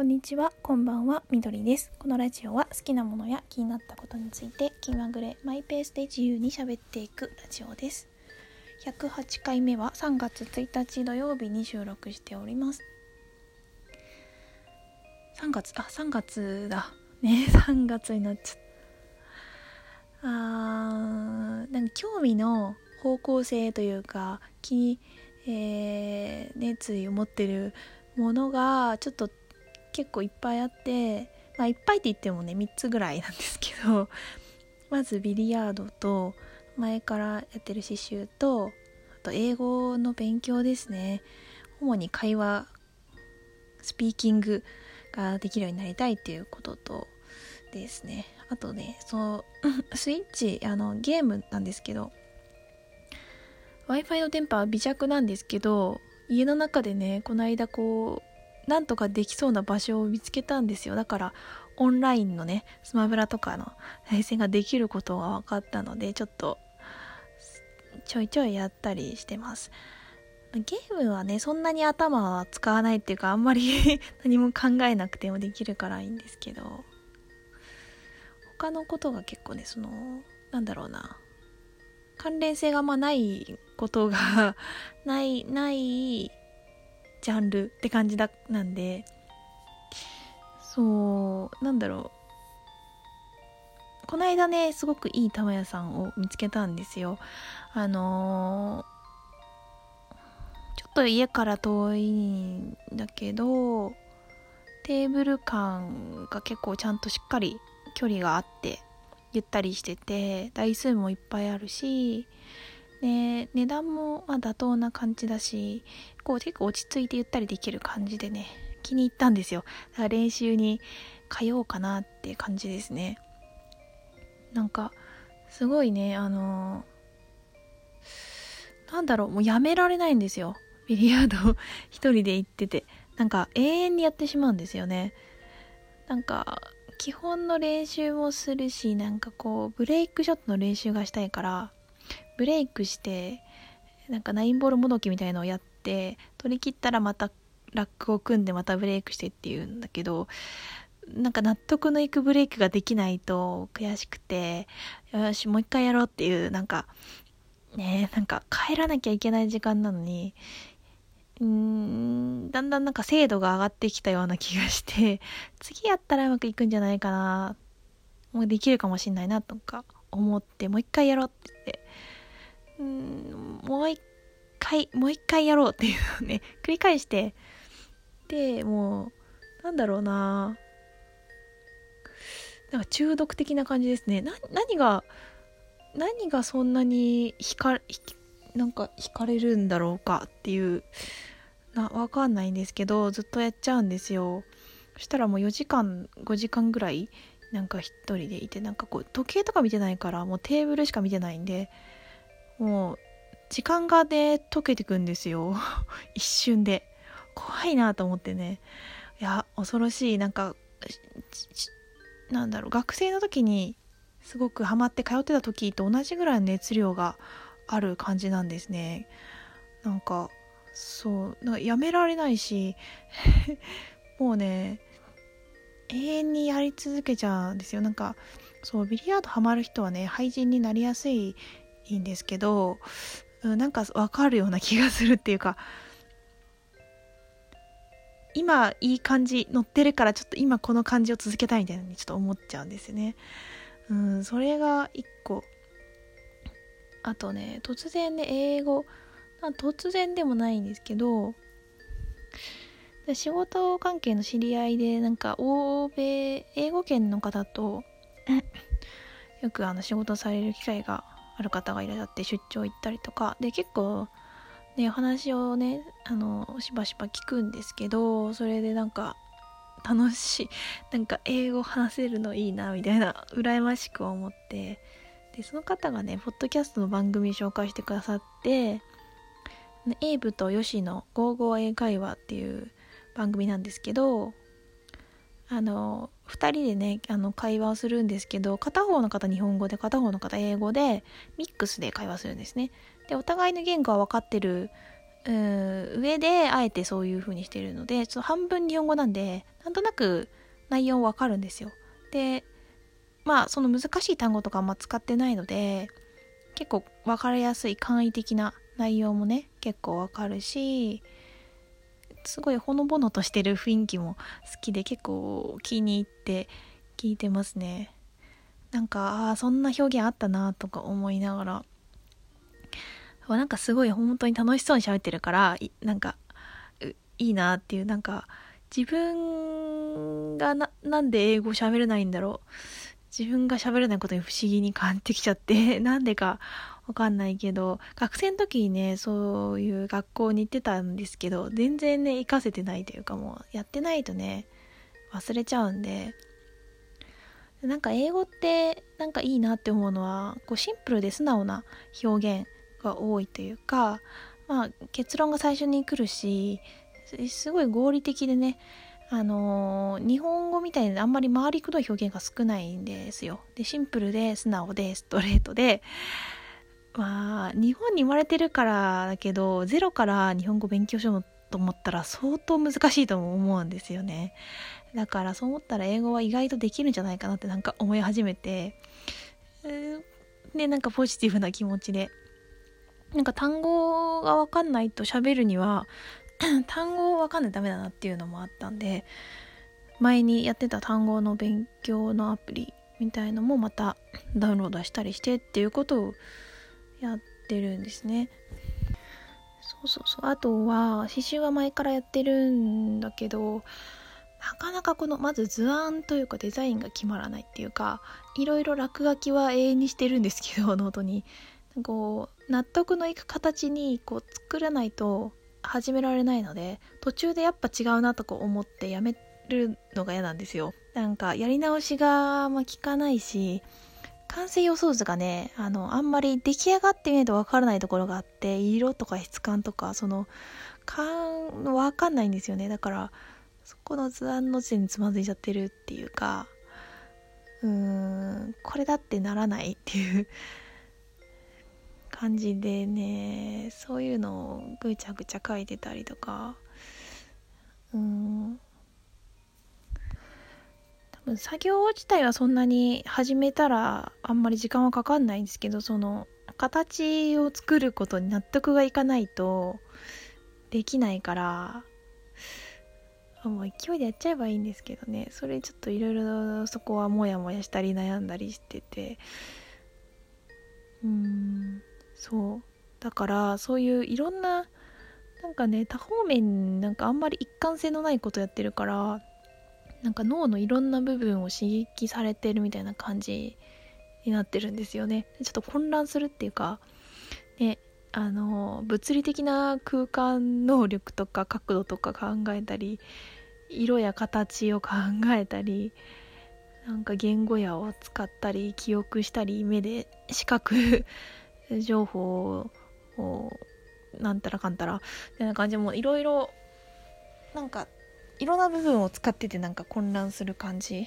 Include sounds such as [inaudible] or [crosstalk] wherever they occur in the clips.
こんにちは、こんばんは、みどりです。このラジオは好きなものや気になったことについて気まぐれマイペースで自由に喋っていくラジオです。108回目は3月1日土曜日に収録しております。3月、あ、3月だ。ね、[laughs] 3月になっちゃった。あー、なんか興味の方向性というか、気に、えー熱意を持ってるものがちょっと結構いっぱいあってまあいっぱいって言ってもね3つぐらいなんですけど [laughs] まずビリヤードと前からやってる刺繍とあと英語の勉強ですね。主に会話スピーキングができるようになりたいっていうこととですね。あとねその [laughs] スイッチあのゲームなんですけど w i f i の電波は微弱なんですけど家の中でねこの間こうなんとかできそうな場所を見つけたんですよ。だからオンラインのねスマブラとかの対戦ができることが分かったのでちょっとちょいちょいやったりしてます。ゲームはねそんなに頭は使わないっていうかあんまり [laughs] 何も考えなくてもできるからいいんですけど。他のことが結構ねそのなんだろうな。関連性がまあないことが [laughs] ないないジャンルって感じだなんで。そうなんだろう。この間ねすごくいい玉屋さんを見つけたんですよ。あのーちょっと家から遠いんだけどテーブル感が結構ちゃんとしっかり距離があってゆったりしてて台数もいっぱいあるしで値段もまあ妥当な感じだしこう結構落ち着いてゆったりできる感じでね気に入ったんですよ。だから練習に通おうかなって感じですね。なんかすごいねあのなんだろうもうやめられないんですよ。ビリヤード [laughs] 一人で行ってて。なんか永遠にやってしまうんですよね。なんか基本の練習もするしなんかこうブレイクショットの練習がしたいからブレイクしてなんかナインボールもどきみたいのをやって取り切ったらまたラックを組んでまたブレイクしてっていうんだけどなんか納得のいくブレイクができないと悔しくてよしもう一回やろうっていうなんかねなんか帰らなきゃいけない時間なのにうんだんだんなんか精度が上がってきたような気がして次やったらうまくいくんじゃないかなもうできるかもしんないなとか。思ってもう一回やろうって言ってうんもう一回もう一回やろうっていうのをね [laughs] 繰り返してでもうなんだろうななんか中毒的な感じですね。な何が何がそんなに惹かなんか惹かれるんだろうかっていうなわかんないんですけどずっとやっちゃうんですよ。そしたらもう4時間5時間ぐらいなんか一人でいてなんかこう時計とか見てないからもうテーブルしか見てないんでもう時間がね溶けてくんですよ。[laughs] 一瞬で。怖いなと思ってね。いや恐ろしい。なんかなんだろう。学生の時にすごくハマって通ってた時と同じぐらいの熱量がある感じなんですね。なんかそうなんかやめられないし [laughs] もうね永遠にやり続けちゃうんですよ。なんかそうビリヤードハマる人はね廃人になりやすいんですけど、うん、なんかわかるような気がするっていうか今いい感じ乗ってるからちょっと今この感じを続けたいみたいなのにちょっと思っちゃうんですよね。うんそれが一個。あとね突然ね英語。突然でもないんですけど仕事関係の知り合いでなんか欧米英語圏の方と [coughs] よくあの仕事される機会がある方がいらっしゃって出張行ったりとか。で結構ね話をねあのしばしば聞くんですけどそれでなんか楽しい [laughs] なんか英語話せるのいいなみたいな羨ましく思って。でその方がねポッドキャストの番組紹介してくださってエイブとヨシの「ゴーゴー英会話」っていう番組なんですけどあの2人でねあの会話をするんですけど片方の方日本語で片方の方英語でミックスで会話するんですねでお互いの言語は分かってるうん上であえてそういう風にしてるのでちょっと半分日本語なんでなんとなく内容わかるんですよ。でまあその難しい単語とかあんま使ってないので結構分かりやすい簡易的な内容もね結構わかるしすごいほのぼのとしてる雰囲気も好きで結構気に入って聞いてますね。なんかああそんな表現あったなとか思いながら。なんかすごい本当に楽しそうに喋ってるからなんかいいなっていうなんか自分がななんで英語喋れないんだろう。自分が喋れないことに不思議に感じてきちゃって [laughs] なんでかわかんないけど学生の時にねそういう学校に行ってたんですけど全然ね活かせてないというかもうやってないとね忘れちゃうんで。なんか英語ってなんかいいなって思うのはこうシンプルで素直な表現が多いというかまあ結論が最初に来るしすごい合理的でねあのー、日本語みたいにあんまり回りくどい表現が少ないんですよ。で、シンプルで素直でストレートで、まあ、日本に生まれてるからだけど、ゼロから日本語勉強しようと思ったら相当難しいと思うんですよね。だからそう思ったら英語は意外とできるんじゃないかなってなんか思い始めて、で、なんかポジティブな気持ちで。なんか単語がわかんないと喋るには、[clears throat] 単語わかんないとダメだなっていうのもあったんで、前にやってた単語の勉強のアプリみたいのもまた [clears throat] ダウンロードしたりしてっていうことをやってるんですね。そうそうそう。あとは、刺繍は前からやってるんだけど、なかなかこの、まず図案というかデザインが決まらないっていうか、いろいろ落書きは永遠にしてるんですけど、ノートに。こう、納得のいく形にこう作らないと始められないので、途中でやっぱ違うなとか思ってやめるのが嫌なんですよ。なんかやり直しが、ま、効かないし、完成予想図がね、あの、あんまり出来上がってみないとわからないところがあって、色とか質感とか、その、かん、わかんないんですよね。だから、そこの図案の時点につまずいちゃってるっていうか、うーん、これだってならないっていう感じでね、そういうのをぐちゃぐちゃ書いてたりとか、うん。多分、作業自体はそんなに始めたらあんまり時間はかかんないんですけどその形を作ることに納得がいかないとできないからもう勢いでやっちゃえばいいんですけどね。それちょっといろいろそこはモヤモヤしたり悩んだりしてて。うん。そう。だからそういういろんななんかね多方面なんかあんまり一貫性のないことやってるからなんか脳のいろんな部分を刺激されてるみたいな感じになってるんですよね。ちょっと混乱するっていうかねあの物理的な空間能力とか角度とか考えたり色や形を考えたりなんか言語やを使ったり記憶したり目で視覚情報をなんたらかんたら。みたいな感じもいろいろなんかいろんな部分を使っててなんか混乱する感じ。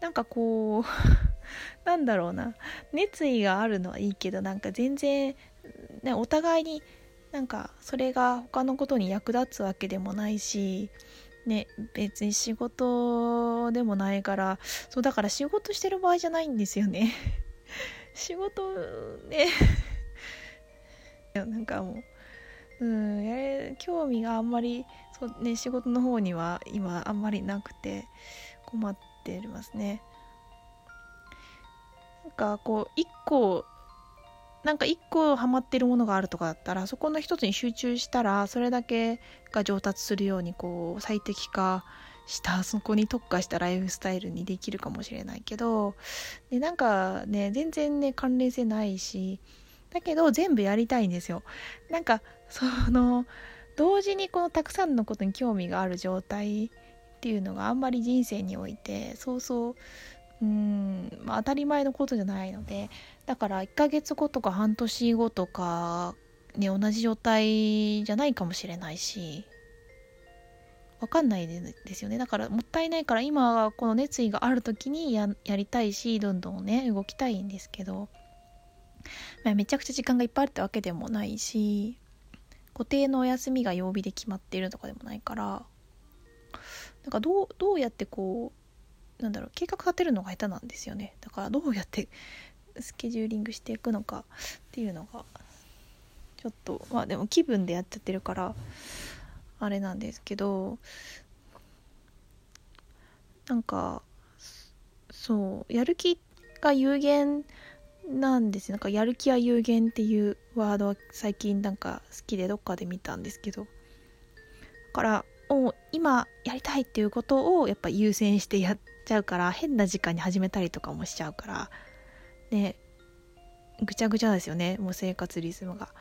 なんかこう [laughs] なんだろうな。熱意があるのはいいけどなんか全然、ね、お互いになんかそれが他のことに役立つわけでもないしね別に仕事でもないからそうだから仕事してる場合じゃないんですよね。仕事ね [laughs] なんかもううんや興味があんまりそうね仕事の方には今あんまりなくて困ってますね。なんかこう一個なんか一個ハマってるものがあるとかだったらそこの一つに集中したらそれだけが上達するようにこう最適化したそこに特化したライフスタイルにできるかもしれないけどでなんかね全然ね関連性ないしだけど全部やりたいんですよ。なんかその同時にこのたくさんのことに興味がある状態っていうのがあんまり人生においてそうそううん、まあ、当たり前のことじゃないのでだから1ヶ月後とか半年後とかね同じ状態じゃないかもしれないしわかんないですよね。だからもったいないから今この熱意がある時にややりたいしどんどんね動きたいんですけど。まあ、めちゃくちゃ時間がいっぱいあるってわけでもないし固定のお休みが曜日で決まっているとかでもないから。なんかどうどうやってこうなんだろう計画立てるのが下手なんですよね。だからどうやって [laughs] スケジューリングしていくのかっていうのがちょっとまあでも気分でやっちゃってるからあれなんですけどなんかそうやる気が有限なんですなんかやる気は有限っていうワードは最近なんか好きでどっかで見たんですけど。だからも今やりたいっていうことをやっぱ優先してやっちゃうから変な時間に始めたりとかもしちゃうから。ねぐちゃぐちゃですよね。もう生活リズムが。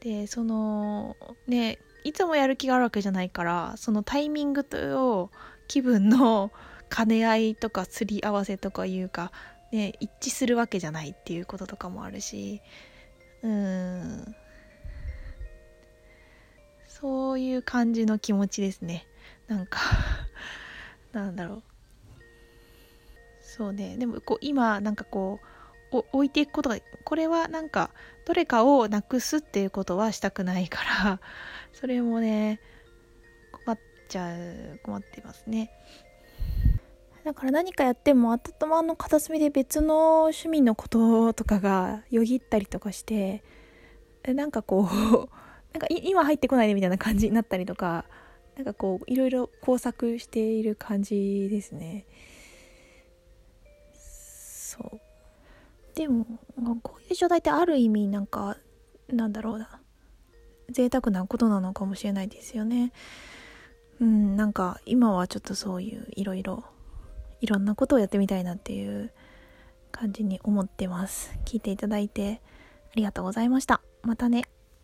でそのねいつもやる気があるわけじゃないからそのタイミングと気分の兼ね合いとかすり合わせとかいうか、ね、一致するわけじゃないっていうこととかもあるしうん。そういう感じの気持ちですね。なんかなんだろう。そうね。でもこう今なんかこう置いていくことがこれはなんかどれかをなくすっていうことはしたくないから [laughs] それもね困っちゃう困ってますね。だから何かやっても頭の片隅で別の趣味のこととかがよぎったりとかしてなんかこう [laughs] なんか今入ってこないでみたいな感じになったりとかなんかこういろいろ工作している感じですね。そう。でもこういう状態ってある意味なんかなんだろうな。贅沢なことなのかもしれないですよね。うんなんか今はちょっとそういういろいろいろんなことをやってみたいなっていう感じに思ってます。聞いていただいてありがとうございました。またね。